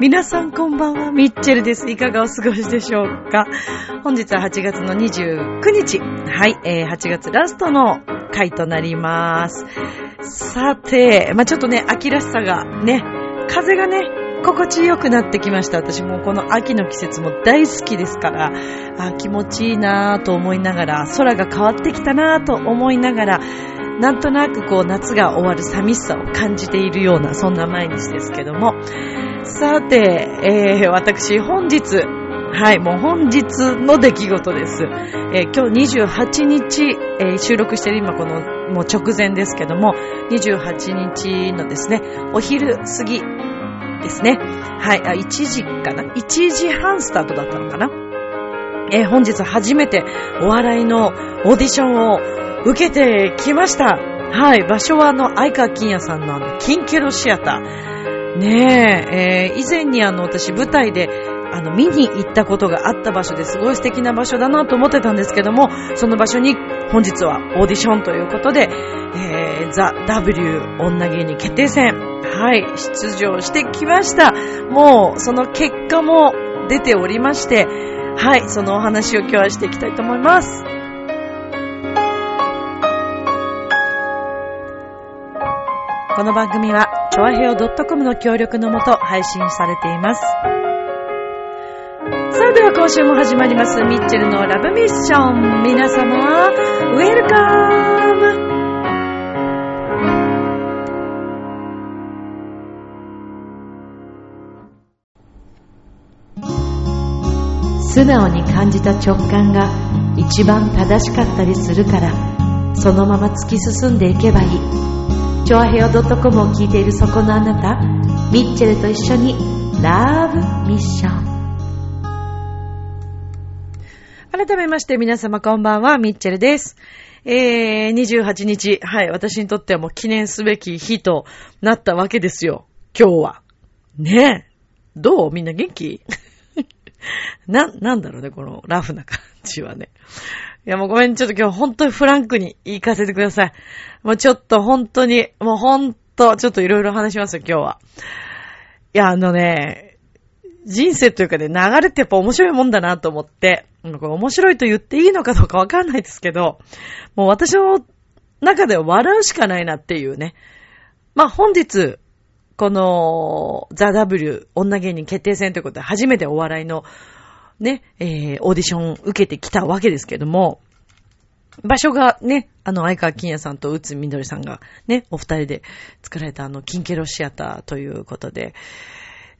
皆さんこんばんは、ミッチェルです。いかがお過ごしでしょうか本日は8月の29日。はい、えー、8月ラストの回となります。さて、まあ、ちょっとね、秋らしさがね、風がね、心地よくなってきました。私もこの秋の季節も大好きですから、あ気持ちいいなぁと思いながら、空が変わってきたなぁと思いながら、なんとなくこう夏が終わる寂しさを感じているような、そんな毎日ですけども。さて、えー、私本日、はい、もう本日の出来事です。えー今日28日、えー収録してる今このもう直前ですけども、28日のですね、お昼過ぎですね。はい、あ、1時かな ?1 時半スタートだったのかな？えー本日初めてお笑いのオーディションを受けてきました。はい、場所はあの、相川金也さんのあの、キンケロシアター。ねえ、えー以前にあの、私舞台で、あの、見に行ったことがあった場所ですごい素敵な場所だなと思ってたんですけども、その場所に本日はオーディションということで、えー、ザ・ W 女芸人決定戦、はい、出場してきました。もう、その結果も出ておりまして、はい、そのお話を今日はしていきたいと思います。この番組は、ちょあへお .com の協力のもと配信されています。では今週も始まります、ミッチェルのラブミッション。皆様、ウェルカム素直に感じた直感が一番正しかったりするから、そのまま突き進んでいけばいい。チョアヘオ .com を聞いているそこのあなた、ミッチェルと一緒にラブミッション。改めまして皆様こんばんは、ミッチェルです。えー、28日、はい、私にとってはもう記念すべき日となったわけですよ。今日は。ねえ。どう？みんな元気？な、なんだろうね、このラフな感じはね。いやもうごめん、ちょっと今日本当にフランクに言いかせてください。もうちょっと本当に、もう本当、ちょっといろいろ話しますよ、今日は。いや、あのね、人生というかね、流れってやっぱ面白いもんだなと思って、これ面白いと言っていいのかどうかわかんないですけど、もう私の中では笑うしかないなっていうね。まあ本日、この、ザ・ W 女芸人決定戦ということで初めてお笑いのね、えー、オーディション受けてきたわけですけども、場所がね、あの、相川金也さんと宇津みどりさんがね、お二人で作られたあの、キンケロシアターということで、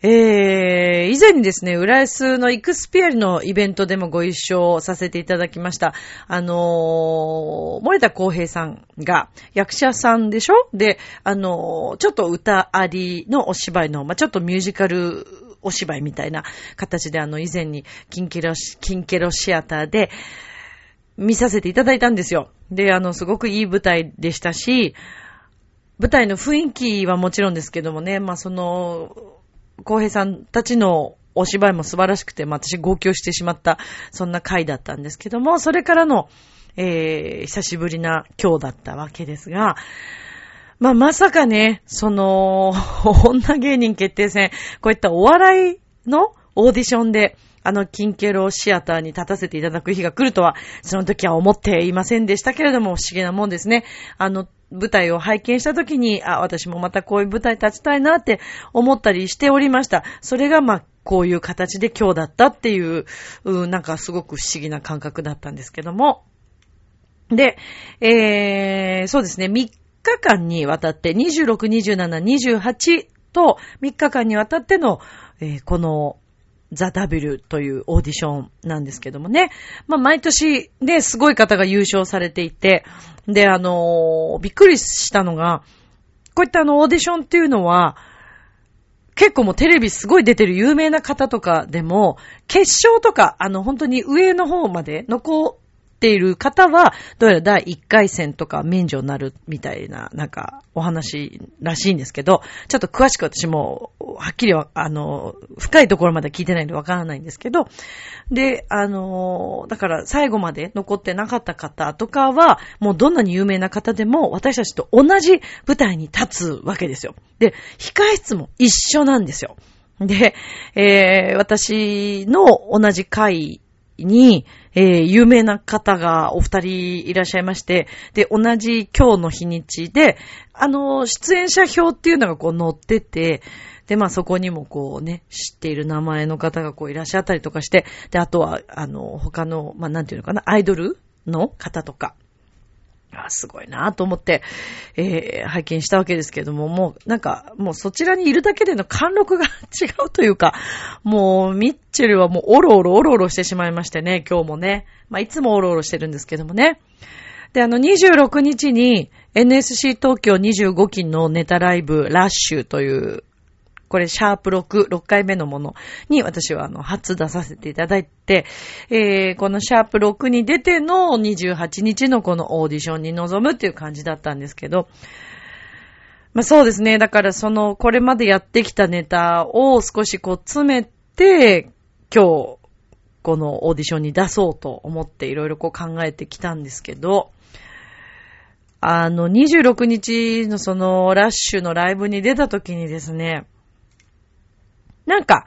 えー、以前にですね、浦安のイクスピアリのイベントでもご一緒させていただきました。あのー、森田光平さんが役者さんでしょ？で、あのー、ちょっと歌ありのお芝居の、まあ、ちょっとミュージカルお芝居みたいな形で、あの、以前にキンケロシ、キンケロシアターで見させていただいたんですよ。で、あの、すごくいい舞台でしたし、舞台の雰囲気はもちろんですけどもね、まあ、その、浩平さんたちのお芝居も素晴らしくて、私号泣してしまった、そんな回だったんですけども、それからの、えー、久しぶりな今日だったわけですが、まあ、まさかね、その、女芸人決定戦、こういったお笑いのオーディションで、あの、キンケロシアターに立たせていただく日が来るとは、その時は思っていませんでしたけれども、不思議なもんですね。あの、舞台を拝見した時に、あ、私もまたこういう舞台立ちたいなって思ったりしておりました。それが、まあ、こういう形で今日だったっていう、うなんかすごく不思議な感覚だったんですけども。で、えー、そうですね、3日間にわたって、26、27、28と3日間にわたっての、えーこの、ザ・ダブルというオーディションなんですけどもね。まあ、毎年ね、すごい方が優勝されていて、で、あのーびっくりしたのが、こういったあの、オーディションっていうのは、結構もうテレビすごい出てる有名な方とかでも、決勝とか、あの、本当に上の方まで残っっている方は、どうやら第1回戦とか免除になるみたいな、なんか、お話らしいんですけど、ちょっと詳しく私も、はっきりは、あの、深いところまで聞いてないんでわからないんですけど、で、あの、だから最後まで残ってなかった方とかは、もうどんなに有名な方でも、私たちと同じ舞台に立つわけですよ。で、控え室も一緒なんですよ。で、えー、私の同じ会に、えー、有名な方がお二人いらっしゃいまして、で、同じ今日の日にちで、あの、出演者表っていうのがこう載ってて、で、まあそこにもこうね、知っている名前の方がこういらっしゃったりとかして、で、あとは、あの、他の、まあなんていうのかな、アイドルの方とか、あすごいなと思って、えー、拝見したわけですけども、もうなんか、もうそちらにいるだけでの貫禄が 違うというか、もうミッチェルはもうオロオロオロオロしてしまいましてね、今日もね。まあいつもオロオロしてるんですけどもね。で、あの26日に NSC 東京25期のネタライブラッシュというこれ、シャープ6、6回目のものに私はあの、初出させていただいて、えー、このシャープ6に出ての28日のこのオーディションに臨むっていう感じだったんですけど、まあそうですね。だからその、これまでやってきたネタを少しこう詰めて、今日、このオーディションに出そうと思っていろいろこう考えてきたんですけど、あの、26日のそのラッシュのライブに出た時にですね、なんか、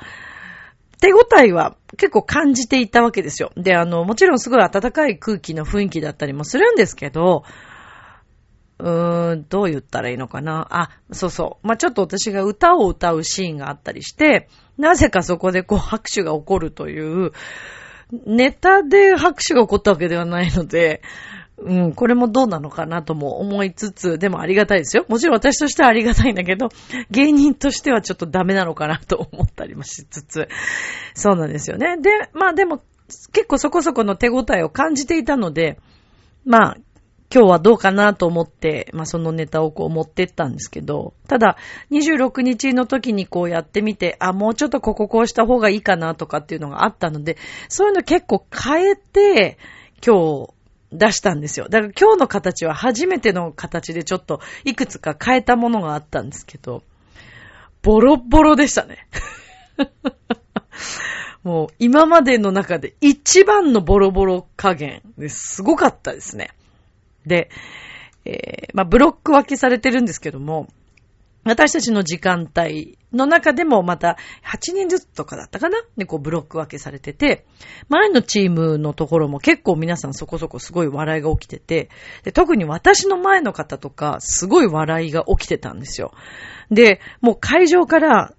手応えは結構感じていたわけですよ。で、あの、もちろんすごい暖かい空気の雰囲気だったりもするんですけど、うーん、どう言ったらいいのかな。あ、そうそう。まあ、ちょっと私が歌を歌うシーンがあったりして、なぜかそこでこう拍手が起こるという、ネタで拍手が起こったわけではないので、うん、これもどうなのかなとも思いつつ、でもありがたいですよ。もちろん私としてはありがたいんだけど、芸人としてはちょっとダメなのかなと思ったりもしつつ、そうなんですよね。で、まあでも、結構そこそこの手応えを感じていたので、まあ、今日はどうかなと思って、まあそのネタをこう持ってったんですけど、ただ、26日の時にこうやってみて、あ、もうちょっとこここうした方がいいかなとかっていうのがあったので、そういうの結構変えて、今日、出したんですよ。だから今日の形は初めての形でちょっといくつか変えたものがあったんですけど、ボロボロでしたね。もう今までの中で一番のボロボロ加減ですごかったですね。で、えー、まあブロック分けされてるんですけども、私たちの時間帯の中でもまた8人ずつとかだったかな？で、こうブロック分けされてて、前のチームのところも結構皆さんそこそこすごい笑いが起きてて、で特に私の前の方とかすごい笑いが起きてたんですよ。で、もう会場から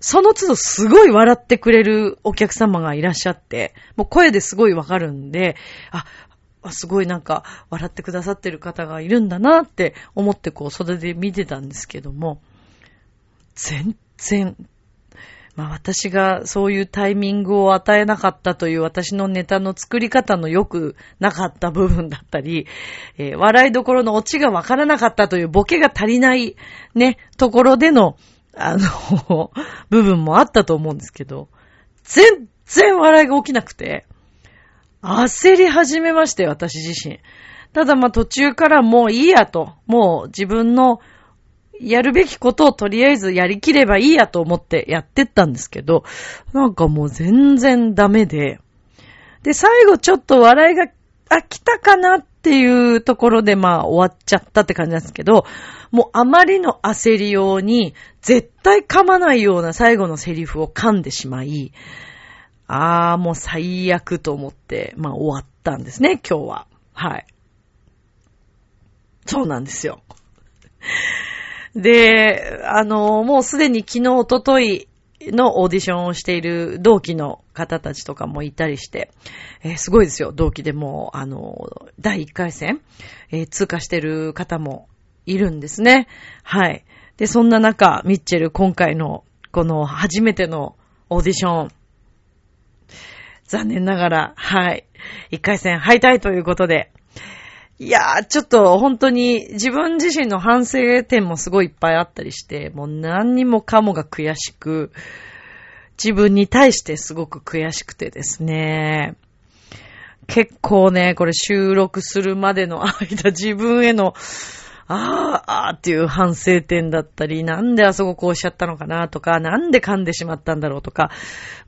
その都度すごい笑ってくれるお客様がいらっしゃって、もう声ですごいわかるんで、あ、すごいなんか笑ってくださってる方がいるんだなって思ってこう袖で見てたんですけども、全然、まあ私がそういうタイミングを与えなかったという私のネタの作り方の良くなかった部分だったり、えー、笑いどころのオチがわからなかったというボケが足りないね、ところでの、あの 部分もあったと思うんですけど、全然笑いが起きなくて、焦り始めまして、私自身。ただまあ途中からもういいやと、もう自分のやるべきことをとりあえずやりきればいいやと思ってやってったんですけど、なんかもう全然ダメで、で、最後ちょっと笑いが、あ、来たかなっていうところでまあ終わっちゃったって感じなんですけど、もうあまりの焦りように、絶対噛まないような最後のセリフを噛んでしまい、ああ、もう最悪と思って、まあ終わったんですね、今日は。はい。そうなんですよ。で、あの、もうすでに昨日、おとといのオーディションをしている同期の方たちとかもいたりして、えー、すごいですよ、同期でも、あの、第1回戦、えー、通過してる方もいるんですね。はい。で、そんな中、ミッチェル、今回の、この初めてのオーディション、残念ながら、はい。一回戦敗退ということで。いやー、ちょっと本当に自分自身の反省点もすごいいっぱいあったりして、もう何にもかもが悔しく、自分に対してすごく悔しくてですね。結構ね、これ収録するまでの間、自分への、ああ、ああっていう反省点だったり、なんであそここうしちゃったのかなとか、なんで噛んでしまったんだろうとか、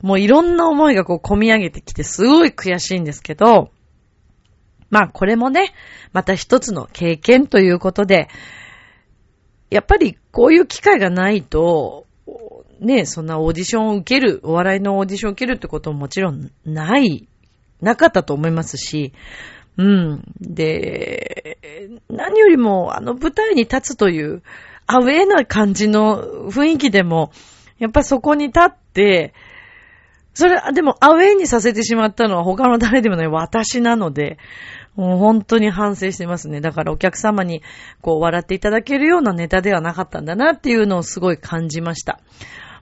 もういろんな思いがこう込み上げてきてすごい悔しいんですけど、まあこれもね、また一つの経験ということで、やっぱりこういう機会がないと、ね、そんなオーディションを受ける、お笑いのオーディションを受けるってことももちろんないなかったと思いますし、うん。で、何よりもあの舞台に立つというアウェーな感じの雰囲気でも、やっぱそこに立って、それ、でもアウェーにさせてしまったのは他の誰でもない私なので、もう本当に反省してますね。だからお客様にこう笑っていただけるようなネタではなかったんだなっていうのをすごい感じました。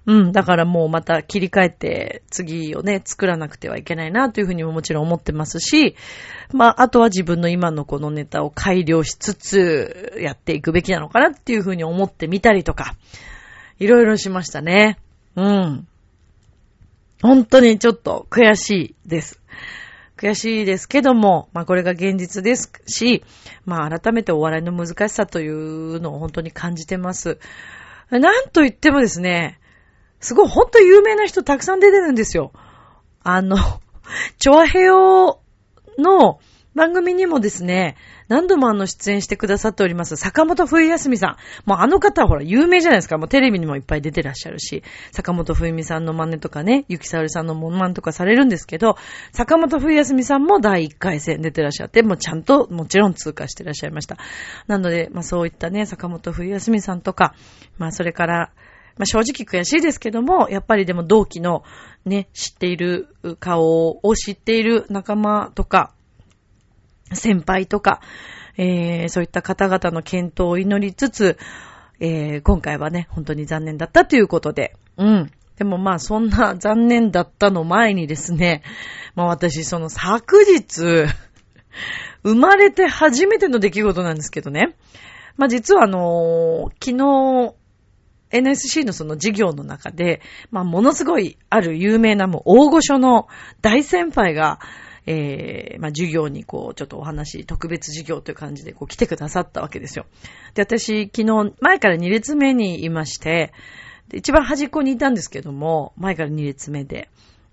うん、だからもうまた切り替えて次をね、作らなくてはいけないなというふうにももちろん思ってますし、まあ、あとは自分の今のこのネタを改良しつつやっていくべきなのかなっていうふうに思ってみたりとか、いろいろしましたね。うん。本当にちょっと悔しいです。悔しいですけども、まあこれが現実ですし、まあ改めてお笑いの難しさというのを本当に感じてます。なんと言ってもですね、すごいほんと有名な人たくさん出てるんですよ。あの、チョアヘオの番組にもですね、何度もあの出演してくださっております、坂本冬休みさん。もうあの方はほら有名じゃないですか。もうテレビにもいっぱい出てらっしゃるし、坂本冬美さんの真似とかね、ゆきさおりさんのモンマンとかされるんですけど、坂本冬休みさんも第1回戦出てらっしゃって、もうちゃんともちろん通過してらっしゃいました。なので、まあそういったね、坂本冬休みさんとか、まあそれから、まあ、正直悔しいですけども、やっぱりでも同期のね、知っている顔を知っている仲間とか、先輩とか、えー、そういった方々の健闘を祈りつつ、えー、今回はね、本当に残念だったということで、うん。でもまあそんな残念だったの前にですね、まあ私その昨日、生まれて初めての出来事なんですけどね。まあ実はあのー、昨日、NSC のその授業の中で、まあ、ものすごいある有名なもう大御所の大先輩が、えー、まあ、授業にこう、ちょっとお話、特別授業という感じでこう来てくださったわけですよ。で、私、昨日、前から2列目にいまして、で一番端っこにいたんですけども、前から2列目で、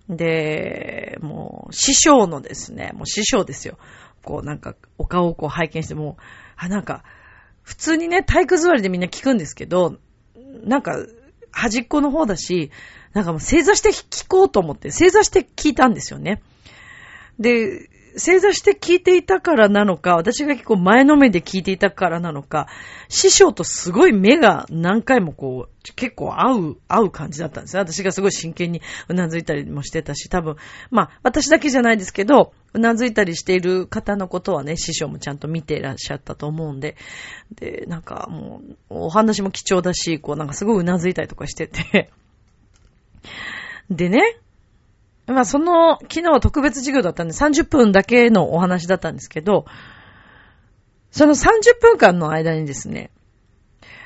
で、もう、師匠のですね、もう師匠ですよ。こう、なんか、お顔をこう拝見しても、あ、なんか、普通にね、体育座りでみんな聞くんですけど、なんか、端っこの方だし、なんかもう正座して聞こうと思って、正座して聞いたんですよね。で、正座して聞いていたからなのか、私が結構前の目で聞いていたからなのか、師匠とすごい目が何回もこう、結構合う、合う感じだったんですよ。私がすごい真剣にうなずいたりもしてたし、多分、まあ、私だけじゃないですけど、うなずいたりしている方のことはね、師匠もちゃんと見ていらっしゃったと思うんで、で、なんかもう、お話も貴重だし、こうなんかすごいうなずいたりとかしてて、でね、まあその、昨日は特別授業だったんで30分だけのお話だったんですけど、その30分間の間にですね、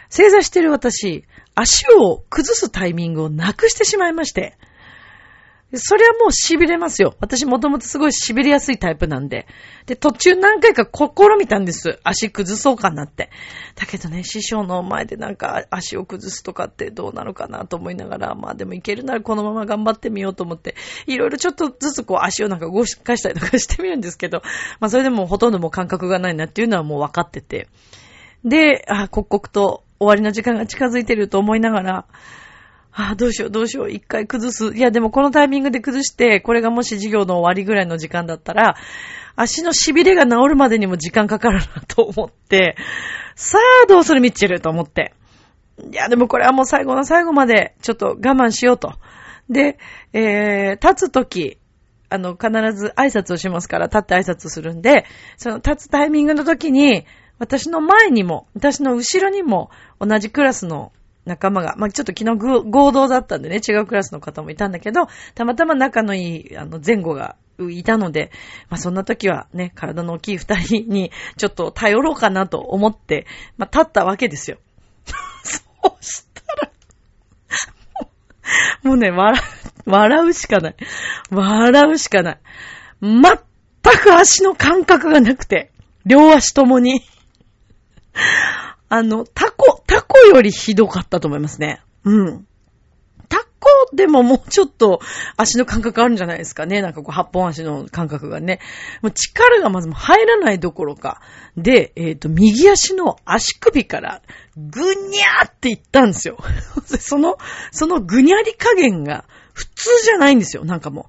正座してる私、足を崩すタイミングをなくしてしまいまして、それはもう痺れますよ。私もともとすごい痺れやすいタイプなんで。で、途中何回か試みたんです。足崩そうかなって。だけどね、師匠の前でなんか足を崩すとかってどうなのかなと思いながら、まあでもいけるならこのまま頑張ってみようと思って、いろいろちょっとずつこう足をなんか動かしたりとかしてみるんですけど、まあそれでもほとんどもう感覚がないなっていうのはもう分かってて。で、あ、刻々と終わりの時間が近づいてると思いながら、ああ、どうしよう、どうしよう、一回崩す。いや、でもこのタイミングで崩して、これがもし授業の終わりぐらいの時間だったら、足の痺れが治るまでにも時間かかるなと思って、さあ、どうするミッチェルと思って。いや、でもこれはもう最後の最後まで、ちょっと我慢しようと。で、えー、立つとき、あの、必ず挨拶をしますから、立って挨拶するんで、その立つタイミングの時に、私の前にも、私の後ろにも、同じクラスの仲間が、まあ、ちょっと昨日合同だったんでね、違うクラスの方もいたんだけど、たまたま仲のいい、あの、前後がいたので、まあ、そんな時はね、体の大きい二人にちょっと頼ろうかなと思って、まあ、立ったわけですよ。そうしたらもうね、笑、笑うしかない。笑うしかない。全く足の感覚がなくて、両足ともに。あの、タコ、タコよりひどかったと思いますね。うん。タコでももうちょっと足の感覚あるんじゃないですかね。なんかこう、八本足の感覚がね。もう力がまず入らないどころか。で、えっ、ー、と、右足の足首からぐにゃーっていったんですよ。その、そのぐにゃり加減が普通じゃないんですよ。なんかも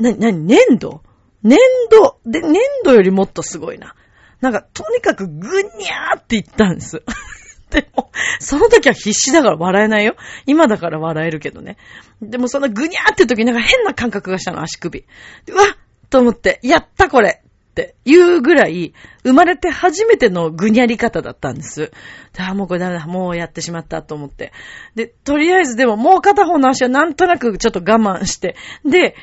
う。な、なに、粘土？粘土、で、粘土よりもっとすごいな。なんか、とにかくぐにゃーって言ったんです。でも、その時は必死だから笑えないよ。今だから笑えるけどね。でもそのぐにゃーって時なんか変な感覚がしたの、足首。うわっと思って、やったこれっていうぐらい、生まれて初めてのぐにゃり方だったんです。ああ、もうこれダメだ。もうやってしまったと思って。で、とりあえずでももう片方の足はなんとなくちょっと我慢して。で、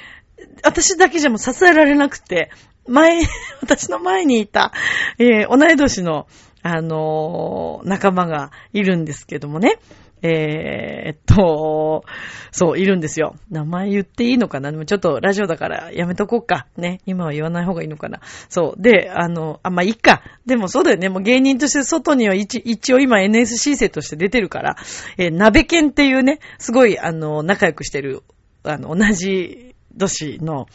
私だけじゃもう支えられなくて、前、私の前にいた、えー、同い年の、あのー、仲間がいるんですけどもね。えー、っと、そう、いるんですよ。名前言っていいのかな？でもちょっとラジオだからやめとこうか。ね。今は言わない方がいいのかな？そう。で、あの、あ、まあ、いいか。でもそうだよね。もう芸人として外には一一応今 NSC 生として出てるから、えー、鍋犬っていうね、すごい、あの、仲良くしてる、あの、同じ年の、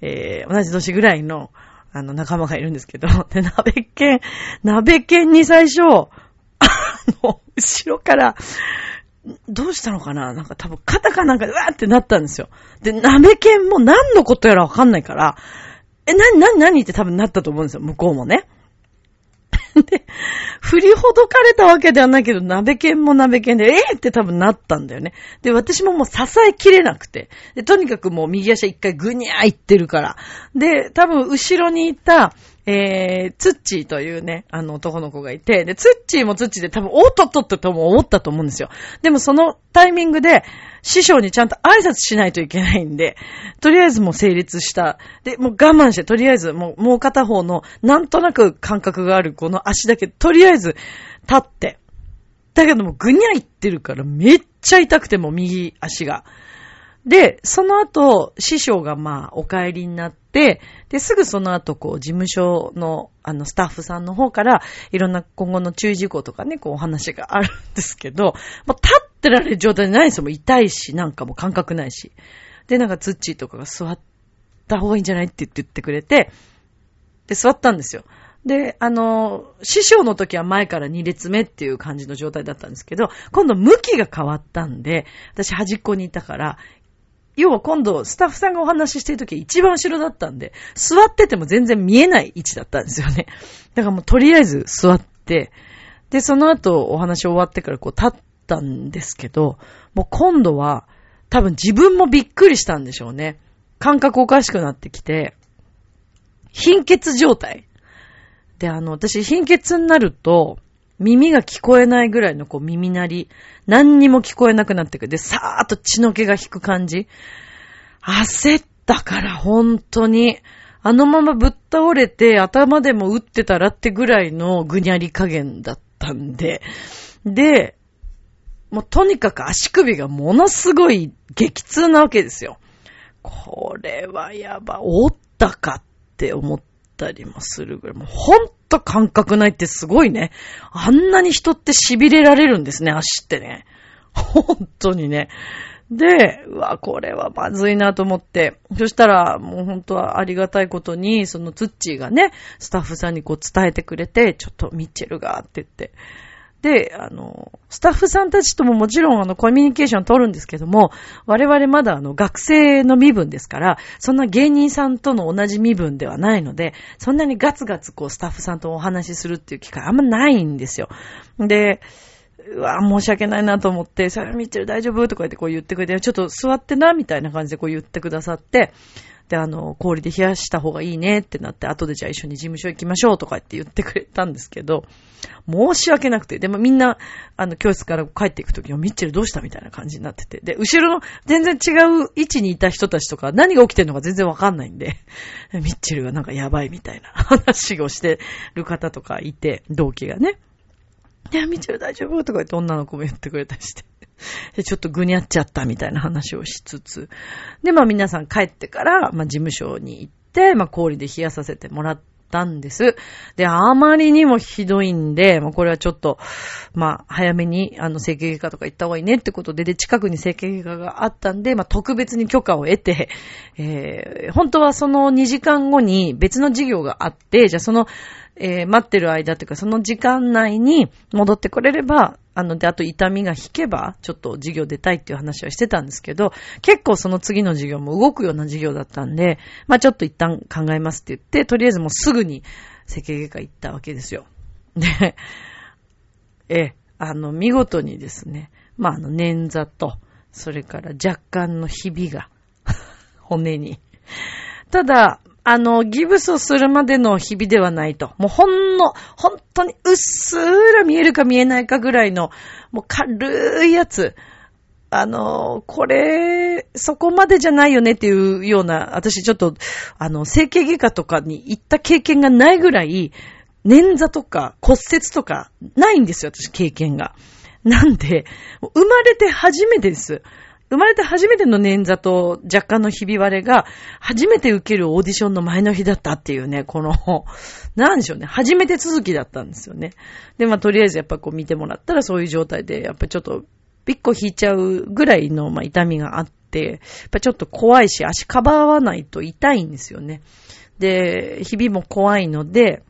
えー、同じ年ぐらいの、あの、仲間がいるんですけど、で、鍋犬、鍋犬に最初、あの、後ろから、どうしたのかな？なんか多分肩かなんかでわーってなったんですよ。で、鍋犬も何のことやらわかんないから、え、なになになにって多分なったと思うんですよ、向こうもね。で、振りほどかれたわけではないけど、鍋犬も鍋犬で、ええー、って多分なったんだよね。で、私ももう支えきれなくて。で、とにかくもう右足一回ぐにゃーいってるから。で、多分後ろにいた、えー、ツッチーというね、あの男の子がいて、で、ツッチーもツッチーで多分、おっとっとってとも思ったと思うんですよ。でもそのタイミングで、師匠にちゃんと挨拶しないといけないんで、とりあえずもう成立した。で、もう我慢して、とりあえずもう、もう片方の、なんとなく感覚があるこの足だけ、とりあえず立って。だけども、ぐにゃいってるからめっちゃ痛くても右足が。で、その後、師匠がまあ、お帰りになって、で、すぐその後、こう、事務所の、あの、スタッフさんの方から、いろんな今後の注意事項とかね、こう、お話があるんですけど、もう立ってられる状態じゃないんですよ。もう痛いし、なんかもう感覚ないし。で、なんか、ツッチーとかが座った方がいいんじゃないって言ってくれて、で、座ったんですよ。で、あの、師匠の時は前から2列目っていう感じの状態だったんですけど、今度向きが変わったんで、私端っこにいたから、要は今度、スタッフさんがお話ししてるとき一番後ろだったんで、座ってても全然見えない位置だったんですよね。だからもうとりあえず座って、で、その後お話終わってからこう立ったんですけど、もう今度は多分自分もびっくりしたんでしょうね。感覚おかしくなってきて、貧血状態。で、あの、私貧血になると、耳が聞こえないぐらいのこう耳鳴り、何にも聞こえなくなってくる。で、さーっと血の気が引く感じ。焦ったから本当に、あのままぶっ倒れて頭でも打ってたらってぐらいのぐにゃり加減だったんで、で、もうとにかく足首がものすごい激痛なわけですよ。これはやば、折ったかって思ったりもするぐらい、もうほんと感覚ないってすごいね。あんなに人って痺れられるんですね、足ってね。本当にね。で、うわ、これはまずいなと思って。そしたら、もう本当はありがたいことに、そのツッチーがね、スタッフさんにこう伝えてくれて、ちょっとミッチェルがって言って、で、あの、スタッフさんたちとももちろんあのコミュニケーション取るんですけども、我々まだあの学生の身分ですから、そんな芸人さんとの同じ身分ではないので、そんなにガツガツこうスタッフさんとお話しするっていう機会あんまないんですよ。で、うわ、申し訳ないなと思って、それミッチェル大丈夫？とか言ってこう言ってくれて、ちょっと座ってな、みたいな感じでこう言ってくださって、で、あの、氷で冷やした方がいいねってなって、後でじゃあ一緒に事務所行きましょうとかって言ってくれたんですけど、申し訳なくて、でもみんな、あの、教室から帰っていくときは、ミッチェルどうしたみたいな感じになってて、で、後ろの全然違う位置にいた人たちとか、何が起きてるのか全然わかんないんで、ミッチェルがなんかやばいみたいな話をしてる方とかいて、同期がね。いや、ミッチェル大丈夫？とか言って女の子も言ってくれたりして。で、ちょっとぐにゃっちゃったみたいな話をしつつ。で、まあ皆さん帰ってから、まあ事務所に行って、、まあ、氷で冷やさせてもらったんです。で、あまりにもひどいんで、まあ、これはちょっと、まあ、早めに、あの、整形外科とか行った方がいいねってことで、で、近くに整形外科があったんで、まあ、特別に許可を得て、えー、本当はその2時間後に別の授業があって、じゃあその、えー、待ってる間というか、その時間内に戻ってこれれば、あの、で、あと痛みが引けば、ちょっと授業出たいっていう話はしてたんですけど、結構その次の授業も動くような授業だったんで、まあちょっと一旦考えますって言って、とりあえずもうすぐに整形外科行ったわけですよ。で、え、あの、見事にですね、まああの、捻挫と、それから若干のひびが、骨に。ただ、あの、ギブスをするまでの日々ではないと。もうほんの、本当にうっすら見えるか見えないかぐらいの、もう軽いやつ。あの、これ、そこまでじゃないよねっていうような、私ちょっと、あの、整形外科とかに行った経験がないぐらい、捻挫とか骨折とかないんですよ、私経験が。なんで、生まれて初めてです。生まれて初めての捻挫と若干のひび割れが、初めて受けるオーディションの前の日だったっていうね、この、なんでしょうね、初めて続きだったんですよね。で、まあ、とりあえずやっぱこう見てもらったらそういう状態で、やっぱちょっと、ビッコ引いちゃうぐらいの、まあ、痛みがあって、やっぱちょっと怖いし、足かばわないと痛いんですよね。で、ひびも怖いので、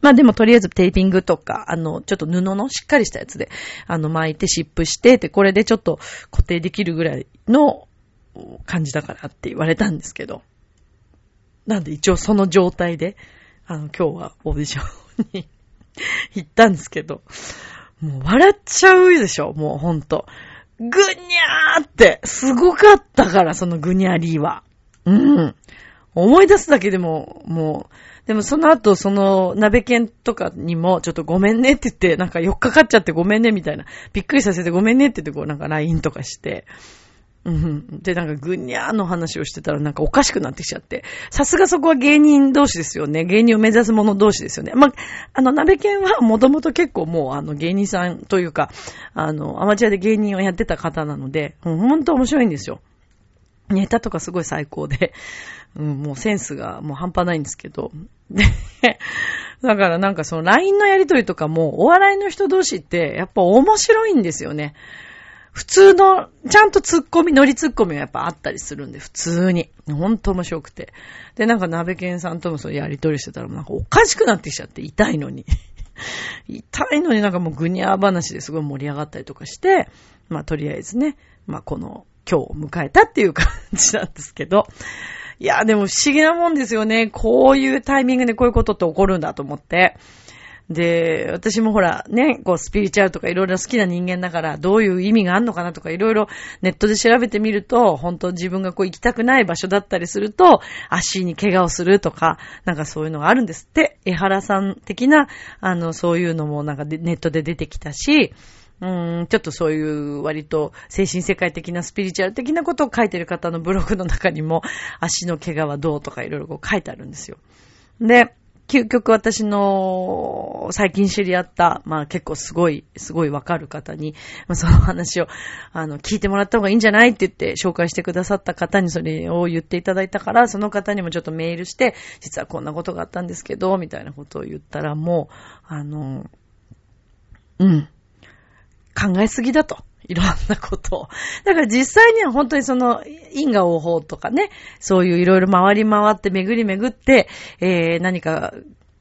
まあでもとりあえずテーピングとか、あの、ちょっと布のしっかりしたやつで、あの、巻いて湿布してて、これでちょっと固定できるぐらいの感じだからって言われたんですけど。なんで一応その状態で、あの、今日はオーディションに行ったんですけど、もう笑っちゃうでしょ、もうほんと。ぐにゃーって、すごかったから、そのぐにゃりーは。うん。思い出すだけでも、もう、でもその後、その、鍋犬とかにも、ちょっとごめんねって言って、なんか4日かかっちゃってごめんねみたいな、びっくりさせてごめんねって言って、こうなんか LINE とかして、うん。で、なんかぐにゃーの話をしてたらなんかおかしくなってきちゃって。さすがそこは芸人同士ですよね。芸人を目指す者同士ですよね。まあ、あの、鍋犬はもともと結構もうあの芸人さんというか、あの、アマチュアで芸人をやってた方なので、ほんと面白いんですよ。ネタとかすごい最高で、うん、もうセンスがもう半端ないんですけど。で、だからなんかその LINE のやりとりとかも、お笑いの人同士ってやっぱ面白いんですよね。普通の、ちゃんと突っ込み、乗り突っ込みがやっぱあったりするんで、普通に。ほんと面白くて。で、なんか鍋健さんともそうやりとりしてたら、なんかおかしくなってきちゃって、痛いのに。痛いのになんかもうぐにゃー話ですごい盛り上がったりとかして、まあとりあえずね、まあこの今日を迎えたっていう感じなんですけど、いや、でも不思議なもんですよね。こういうタイミングでこういうことって起こるんだと思って。で、私もほら、ね、こう、スピリチュアルとかいろいろ好きな人間だから、どういう意味があるのかなとかいろいろネットで調べてみると、本当自分がこう行きたくない場所だったりすると、足に怪我をするとか、なんかそういうのがあるんですって。江原さん的な、あの、そういうのもなんかネットで出てきたし、うん、ちょっとそういう割と精神世界的なスピリチュアル的なことを書いてる方のブログの中にも足の怪我はどうとかいろいろこう書いてあるんですよ。で、究極私の最近知り合った、まあ結構すごい、すごいわかる方に、まあ、その話を、あの、聞いてもらった方がいいんじゃないって言って紹介してくださった方にそれを言っていただいたから、その方にもちょっとメールして、実はこんなことがあったんですけど、みたいなことを言ったらもう、あの、うん。考えすぎだと。いろんなことを。だから実際には本当にその因果応報とかね、そういういろいろ回り回って巡り巡って、えー、何か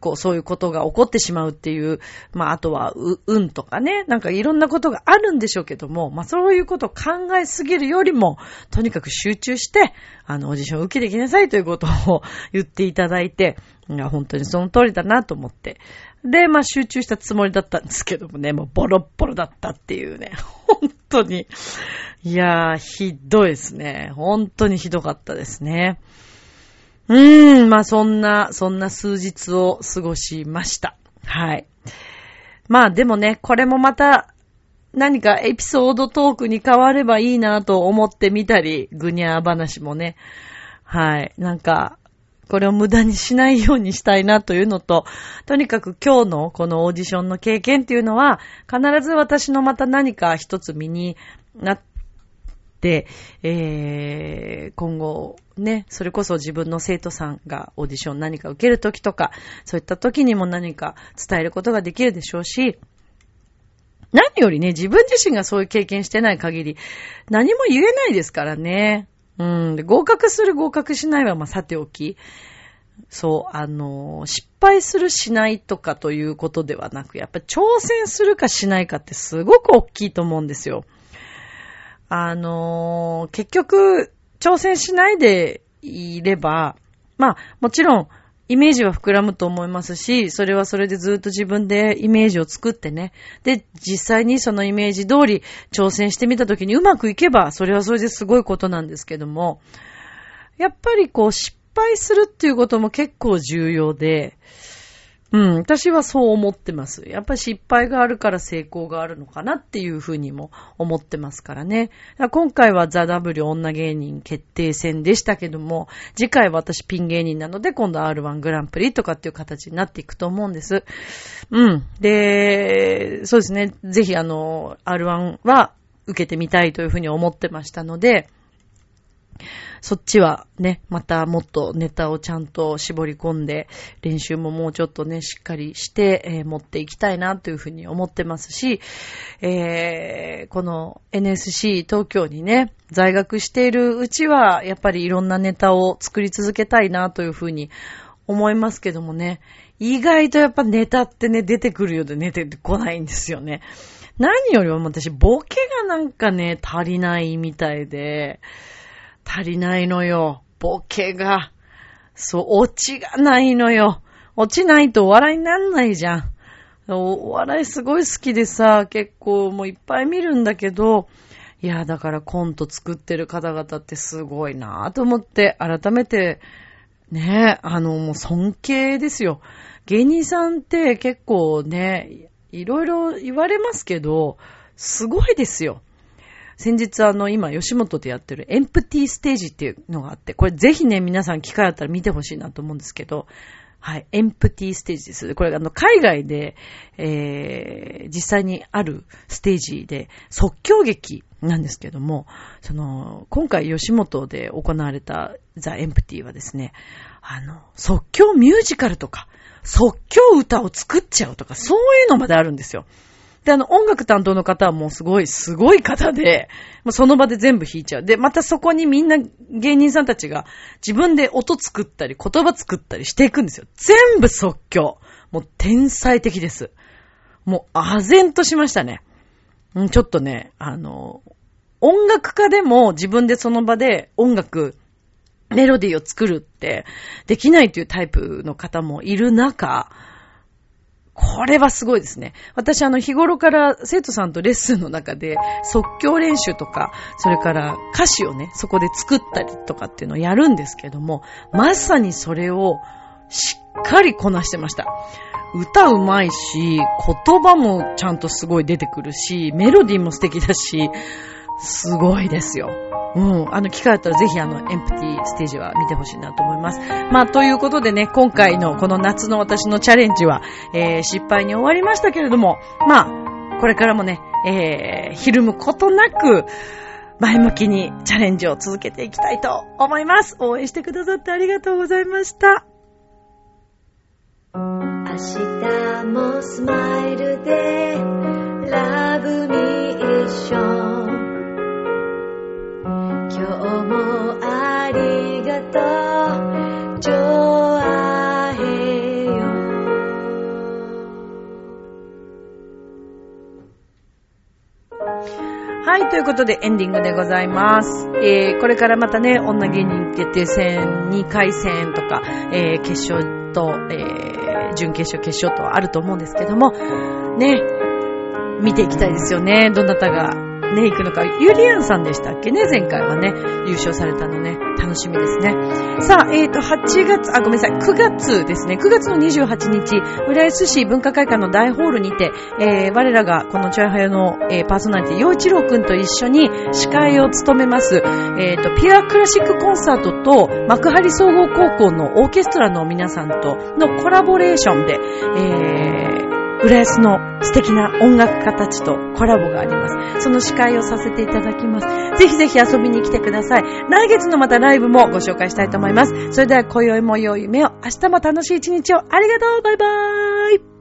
こう、そういうことが起こってしまうっていう、まあ、あとは、う、運とかね、なんかいろんなことがあるんでしょうけども、まあ、そういうことを考えすぎるよりも、とにかく集中して、あの、オーディションを受けてきなさいということを 言っていただいて、いや、本当にその通りだなと思って。で、まあ集中したつもりだったんですけどもね、もうボロッボロだったっていうね、本当に。いやー、ひどいですね。本当にひどかったですね。うーん、まあそんな、そんな数日を過ごしました。はい。まあでもね、これもまた何かエピソードトークに変わればいいなと思ってみたり、ぐにゃー話もね。はい。なんか、これを無駄にしないようにしたいなというのと、とにかく今日のこのオーディションの経験っていうのは、必ず私のまた何か一つ身になって、えー、今後、ね、それこそ自分の生徒さんがオーディション何か受けるときとか、そういったときにも何か伝えることができるでしょうし、何よりね、自分自身がそういう経験してない限り、何も言えないですからね。うん。で合格する合格しないはまあさておき。そう、あの、失敗するしないとかということではなく、やっぱ挑戦するかしないかってすごく大きいと思うんですよ。あの、結局、挑戦しないでいれば、まあ、もちろん、イメージは膨らむと思いますし、それはそれでずっと自分でイメージを作ってね。で、実際にそのイメージ通り挑戦してみた時にうまくいけば、それはそれですごいことなんですけども、やっぱりこう失敗するっていうことも結構重要で、うん、私はそう思ってます。やっぱり失敗があるから成功があるのかなっていうふうにも思ってますからね。ら今回はザ・ W 女芸人決定戦でしたけども、次回は私ピン芸人なので今度 R1 グランプリとかっていう形になっていくと思うんです。うん。で、そうですね。ぜひあの、R1 は受けてみたいというふうに思ってましたので、そっちはね、またもっとネタをちゃんと絞り込んで、練習ももうちょっとね、しっかりして、えー、持っていきたいなというふうに思ってますし、えー、この NSC 東京にね、在学しているうちは、やっぱりいろんなネタを作り続けたいなというふうに思いますけどもね、意外とやっぱネタってね、出てくるようで出てこないんですよね。何よりも私、ボケがなんかね、足りないみたいで、足りないのよ。ボケが。そう、オチがないのよ。落ちないとお笑いになんないじゃん。お笑いすごい好きでさ、結構もういっぱい見るんだけど、いや、だからコント作ってる方々ってすごいなぁと思って、改めて、ね、あの、もう尊敬ですよ。芸人さんって結構ね、いろいろ言われますけど、すごいですよ。先日あの、今、吉本でやってるエンプティーステージっていうのがあって、これぜひね、皆さん機会あったら見てほしいなと思うんですけど、はい、エンプティーステージです。これあの、海外で、えー、実際にあるステージで即興劇なんですけども、その、今回吉本で行われたザ・エンプティはですね、あの、即興ミュージカルとか、即興歌を作っちゃうとか、そういうのまであるんですよ。で、あの、音楽担当の方はもうすごい、すごい方で、もうその場で全部弾いちゃう。で、またそこにみんな芸人さんたちが自分で音作ったり、言葉作ったりしていくんですよ。全部即興。もう天才的です。もう、唖然としましたね。うん、ちょっとね、あの、音楽家でも自分でその場で音楽、メロディーを作るってできないというタイプの方もいる中、これはすごいですね。私、あの、日頃から生徒さんとレッスンの中で即興練習とか、それから歌詞をね、そこで作ったりとかっていうのをやるんですけども、まさにそれをしっかりこなしてました。歌うまいし、言葉もちゃんとすごい出てくるし、メロディーも素敵だし、すごいですよ。うん。あの、機会あったらぜひあの、エンプティステージは見てほしいなと思います。まあ、ということでね、今回のこの夏の私のチャレンジは、えー、失敗に終わりましたけれども、まあ、これからもね、えー、ひるむことなく、前向きにチャレンジを続けていきたいと思います。応援してくださってありがとうございました。明日もスマイルでラブミーとう、ジョアヘヨ。はい、ということでエンディングでございます。えー、これからまたね、女芸人決定戦、2回戦とか、えー、決勝と、えー、準決勝、決勝とあると思うんですけども、ね、見ていきたいですよね。どなたがね、行くのか。ゆりやんさんでしたっけね、前回はね、優勝されたのね、楽しみですね。さあ、えっ、ー、と、8月、あ、ごめんなさい、9月ですね、9月の28日、浦安市文化会館の大ホールにて、えー、我らがこのチャイハヤの、えー、パーソナリティ、洋一郎くんと一緒に司会を務めます、えっ、ー、と、ピュアクラシックコンサートと、幕張総合高校のオーケストラの皆さんとのコラボレーションで、えー、浦安の素敵な音楽家たちとコラボがあります。その司会をさせていただきます。ぜひぜひ遊びに来てください。来月のまたライブもご紹介したいと思います。それでは今宵も良い夢を、明日も楽しい一日を。ありがとうバイバーイ